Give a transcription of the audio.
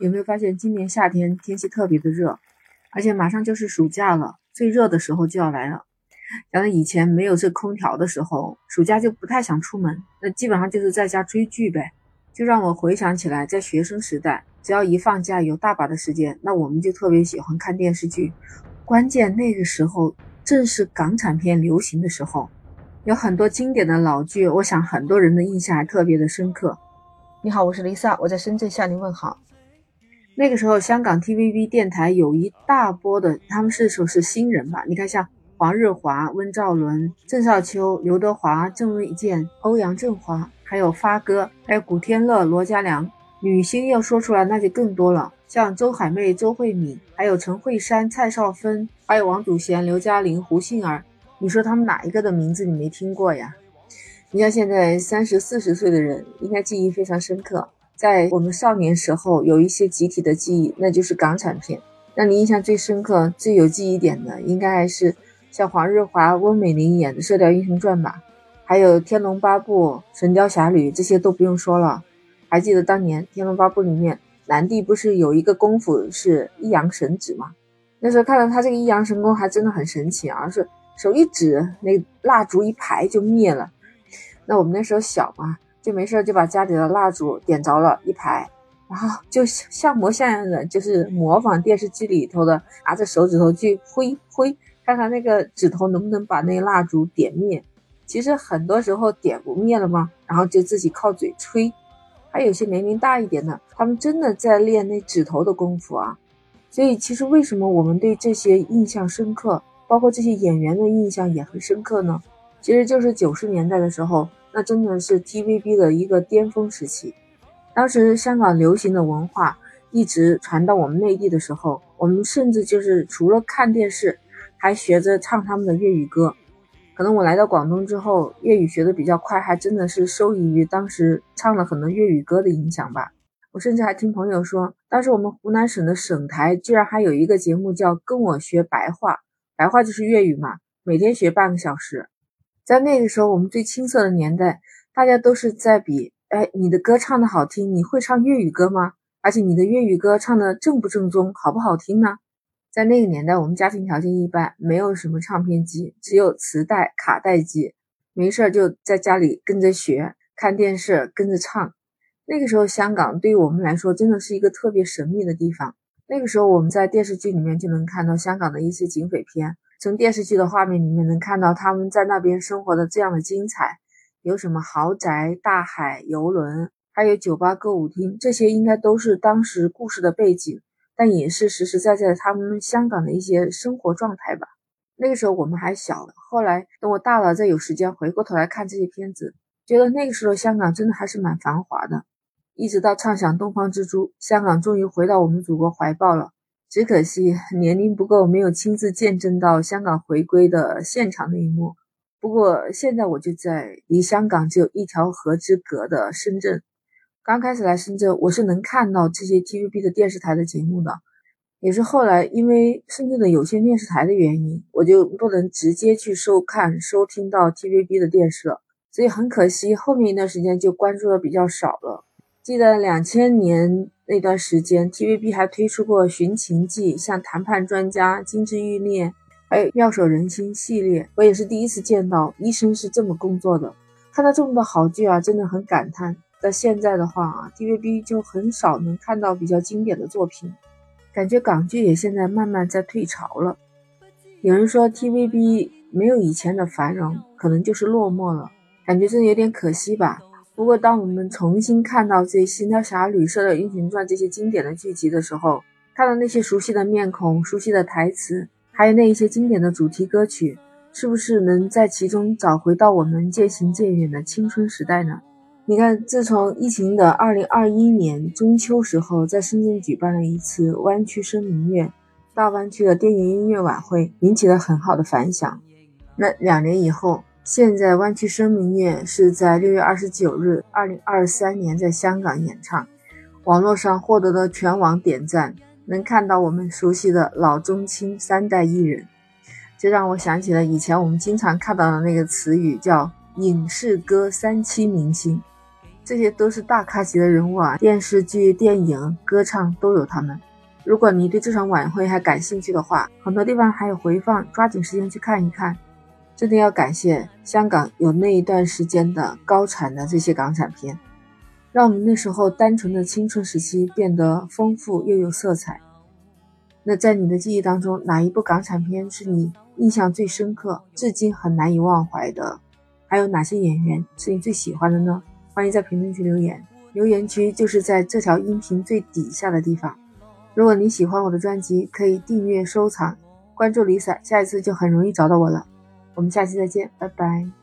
有没有发现今年夏天天气特别的热，而且马上就是暑假了，最热的时候就要来了。想到以前没有这空调的时候，暑假就不太想出门，那基本上就是在家追剧呗。就让我回想起来，在学生时代，只要一放假有大把的时间，那我们就特别喜欢看电视剧。关键那个时候正是港产片流行的时候，有很多经典的老剧，我想很多人的印象还特别的深刻。你好，我是 Lisa，我在深圳向您问好。那个时候，香港 TVB 电台有一大波的，他们是说是新人吧？你看像。黄日华、温兆伦、郑少秋、刘德华、郑卫健、欧阳震华，还有发哥，还有古天乐、罗嘉良。女星要说出来那就更多了，像周海媚、周慧敏，还有陈慧珊、蔡少芬，还有王祖贤、刘嘉玲、胡杏儿。你说他们哪一个的名字你没听过呀？你像现在三十四十岁的人，应该记忆非常深刻。在我们少年时候，有一些集体的记忆，那就是港产片。让你印象最深刻、最有记忆点的，应该还是。像黄日华、温美玲演的《射雕英雄传》吧，还有《天龙八部》《神雕侠侣》，这些都不用说了。还记得当年《天龙八部》里面，南帝不是有一个功夫是一阳神指吗？那时候看到他这个一阳神功还真的很神奇啊，是手一指，那蜡烛一排就灭了。那我们那时候小嘛，就没事就把家里的蜡烛点着了，一排，然后就像模像样的，就是模仿电视剧里头的，拿着手指头去挥挥。看看那个指头能不能把那蜡烛点灭，其实很多时候点不灭了吗？然后就自己靠嘴吹。还有些年龄大一点的，他们真的在练那指头的功夫啊。所以其实为什么我们对这些印象深刻，包括这些演员的印象也很深刻呢？其实就是九十年代的时候，那真的是 TVB 的一个巅峰时期。当时香港流行的文化一直传到我们内地的时候，我们甚至就是除了看电视。还学着唱他们的粤语歌，可能我来到广东之后，粤语学的比较快，还真的是受益于当时唱了很多粤语歌的影响吧。我甚至还听朋友说，当时我们湖南省的省台居然还有一个节目叫《跟我学白话》，白话就是粤语嘛，每天学半个小时。在那个时候，我们最青涩的年代，大家都是在比，哎，你的歌唱的好听，你会唱粤语歌吗？而且你的粤语歌唱的正不正宗，好不好听呢？在那个年代，我们家庭条件一般，没有什么唱片机，只有磁带、卡带机。没事儿就在家里跟着学，看电视跟着唱。那个时候，香港对于我们来说真的是一个特别神秘的地方。那个时候，我们在电视剧里面就能看到香港的一些警匪片，从电视剧的画面里面能看到他们在那边生活的这样的精彩。有什么豪宅、大海、游轮，还有酒吧、歌舞厅，这些应该都是当时故事的背景。但也是实实在在他们香港的一些生活状态吧。那个时候我们还小，后来等我大了再有时间回过头来看这些片子，觉得那个时候香港真的还是蛮繁华的。一直到畅想东方之珠，香港终于回到我们祖国怀抱了。只可惜年龄不够，没有亲自见证到香港回归的现场那一幕。不过现在我就在离香港只有一条河之隔的深圳。刚开始来深圳，我是能看到这些 TVB 的电视台的节目的，也是后来因为深圳的有线电视台的原因，我就不能直接去收看、收听到 TVB 的电视了，所以很可惜，后面一段时间就关注的比较少了。记得两千年那段时间，TVB 还推出过《寻情记》、像《谈判专家》、《金枝欲孽》，还有《妙手仁心》系列，我也是第一次见到医生是这么工作的。看到这么多好剧啊，真的很感叹。到现在的话啊，TVB 就很少能看到比较经典的作品，感觉港剧也现在慢慢在退潮了。有人说 TVB 没有以前的繁荣，可能就是落寞了，感觉真的有点可惜吧。不过当我们重新看到这《神雕侠侣》《射雕英雄传》这些经典的剧集的时候，看到那些熟悉的面孔、熟悉的台词，还有那一些经典的主题歌曲，是不是能在其中找回到我们渐行渐远的青春时代呢？你看，自从疫情的二零二一年中秋时候，在深圳举办了一次湾区声明月大湾区的电影音乐晚会，引起了很好的反响。那两年以后，现在湾区声明月是在六月二十九日，二零二三年在香港演唱，网络上获得了全网点赞，能看到我们熟悉的老中青三代艺人，这让我想起了以前我们经常看到的那个词语，叫影视歌三栖明星。这些都是大咖级的人物啊，电视剧、电影、歌唱都有他们。如果你对这场晚会还感兴趣的话，很多地方还有回放，抓紧时间去看一看。真的要感谢香港有那一段时间的高产的这些港产片，让我们那时候单纯的青春时期变得丰富又有色彩。那在你的记忆当中，哪一部港产片是你印象最深刻、至今很难以忘怀的？还有哪些演员是你最喜欢的呢？欢迎在评论区留言，留言区就是在这条音频最底下的地方。如果你喜欢我的专辑，可以订阅、收藏、关注 Lisa，下一次就很容易找到我了。我们下期再见，拜拜。